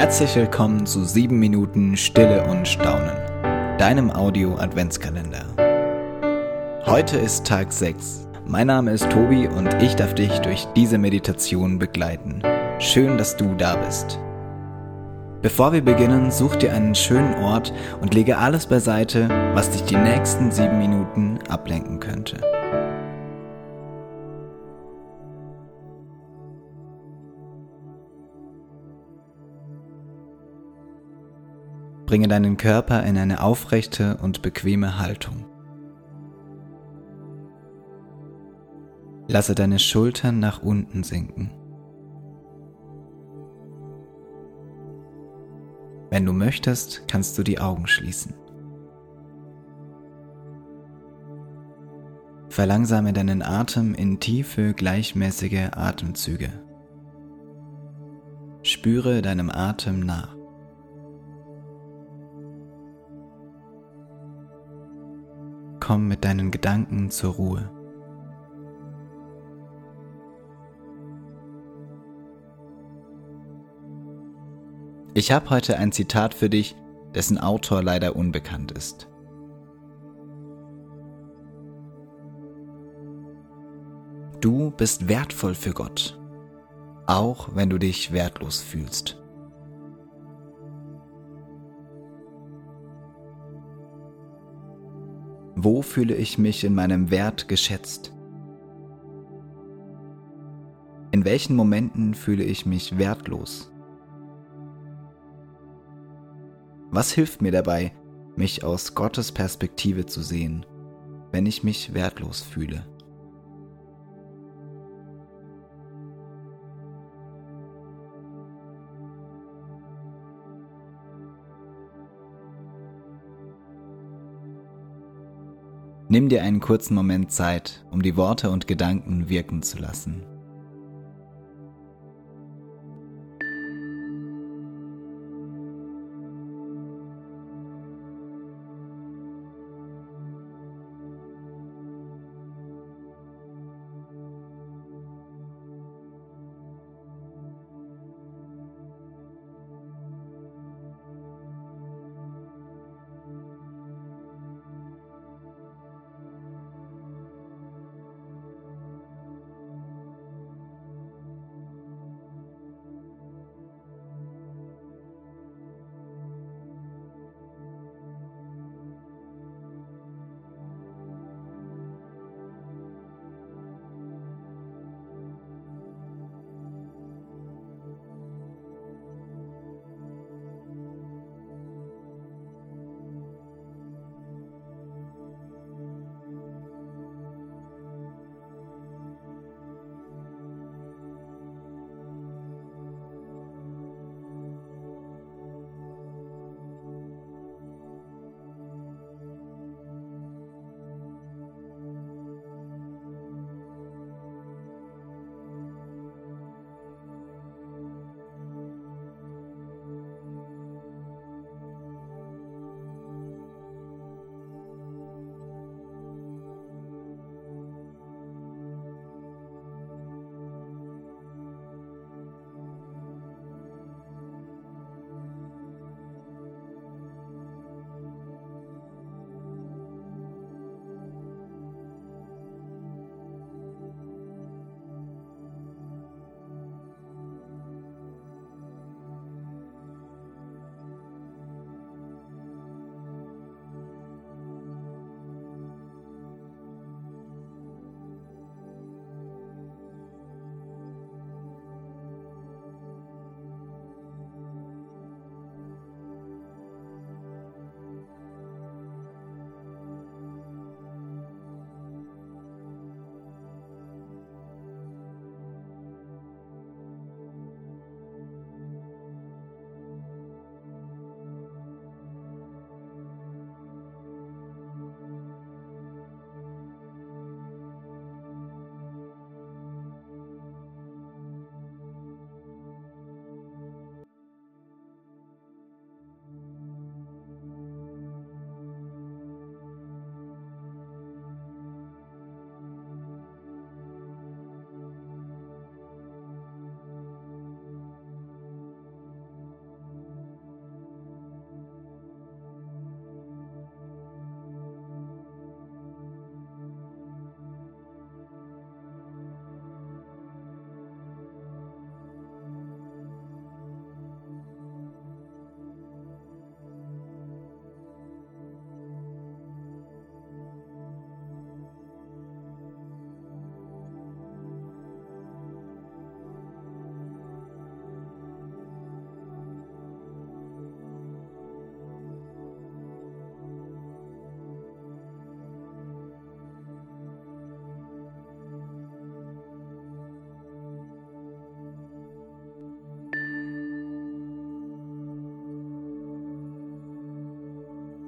Herzlich willkommen zu 7 Minuten Stille und Staunen, deinem Audio-Adventskalender. Heute ist Tag 6. Mein Name ist Tobi und ich darf dich durch diese Meditation begleiten. Schön, dass du da bist. Bevor wir beginnen, such dir einen schönen Ort und lege alles beiseite, was dich die nächsten 7 Minuten ablenken könnte. Bringe deinen Körper in eine aufrechte und bequeme Haltung. Lasse deine Schultern nach unten sinken. Wenn du möchtest, kannst du die Augen schließen. Verlangsame deinen Atem in tiefe, gleichmäßige Atemzüge. Spüre deinem Atem nach. Komm mit deinen Gedanken zur Ruhe. Ich habe heute ein Zitat für dich, dessen Autor leider unbekannt ist. Du bist wertvoll für Gott, auch wenn du dich wertlos fühlst. Wo fühle ich mich in meinem Wert geschätzt? In welchen Momenten fühle ich mich wertlos? Was hilft mir dabei, mich aus Gottes Perspektive zu sehen, wenn ich mich wertlos fühle? Nimm dir einen kurzen Moment Zeit, um die Worte und Gedanken wirken zu lassen.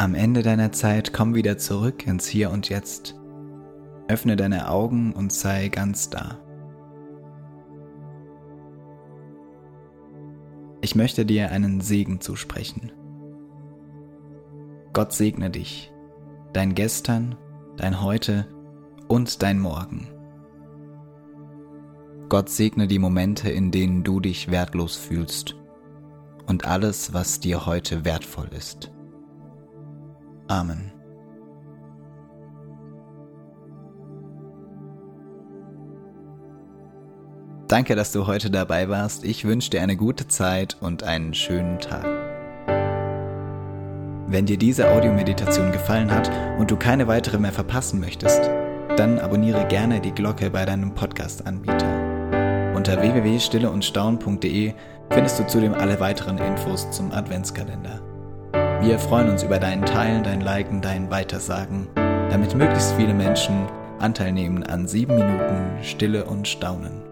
Am Ende deiner Zeit komm wieder zurück ins Hier und Jetzt. Öffne deine Augen und sei ganz da. Ich möchte dir einen Segen zusprechen. Gott segne dich, dein Gestern, dein Heute und dein Morgen. Gott segne die Momente, in denen du dich wertlos fühlst und alles, was dir heute wertvoll ist. Amen. Danke, dass du heute dabei warst. Ich wünsche dir eine gute Zeit und einen schönen Tag. Wenn dir diese Audiomeditation gefallen hat und du keine weitere mehr verpassen möchtest, dann abonniere gerne die Glocke bei deinem Podcast-Anbieter. Unter www.stilleundstaun.de findest du zudem alle weiteren Infos zum Adventskalender. Wir freuen uns über dein Teilen, dein Liken, dein Weitersagen, damit möglichst viele Menschen Anteil nehmen an sieben Minuten Stille und Staunen.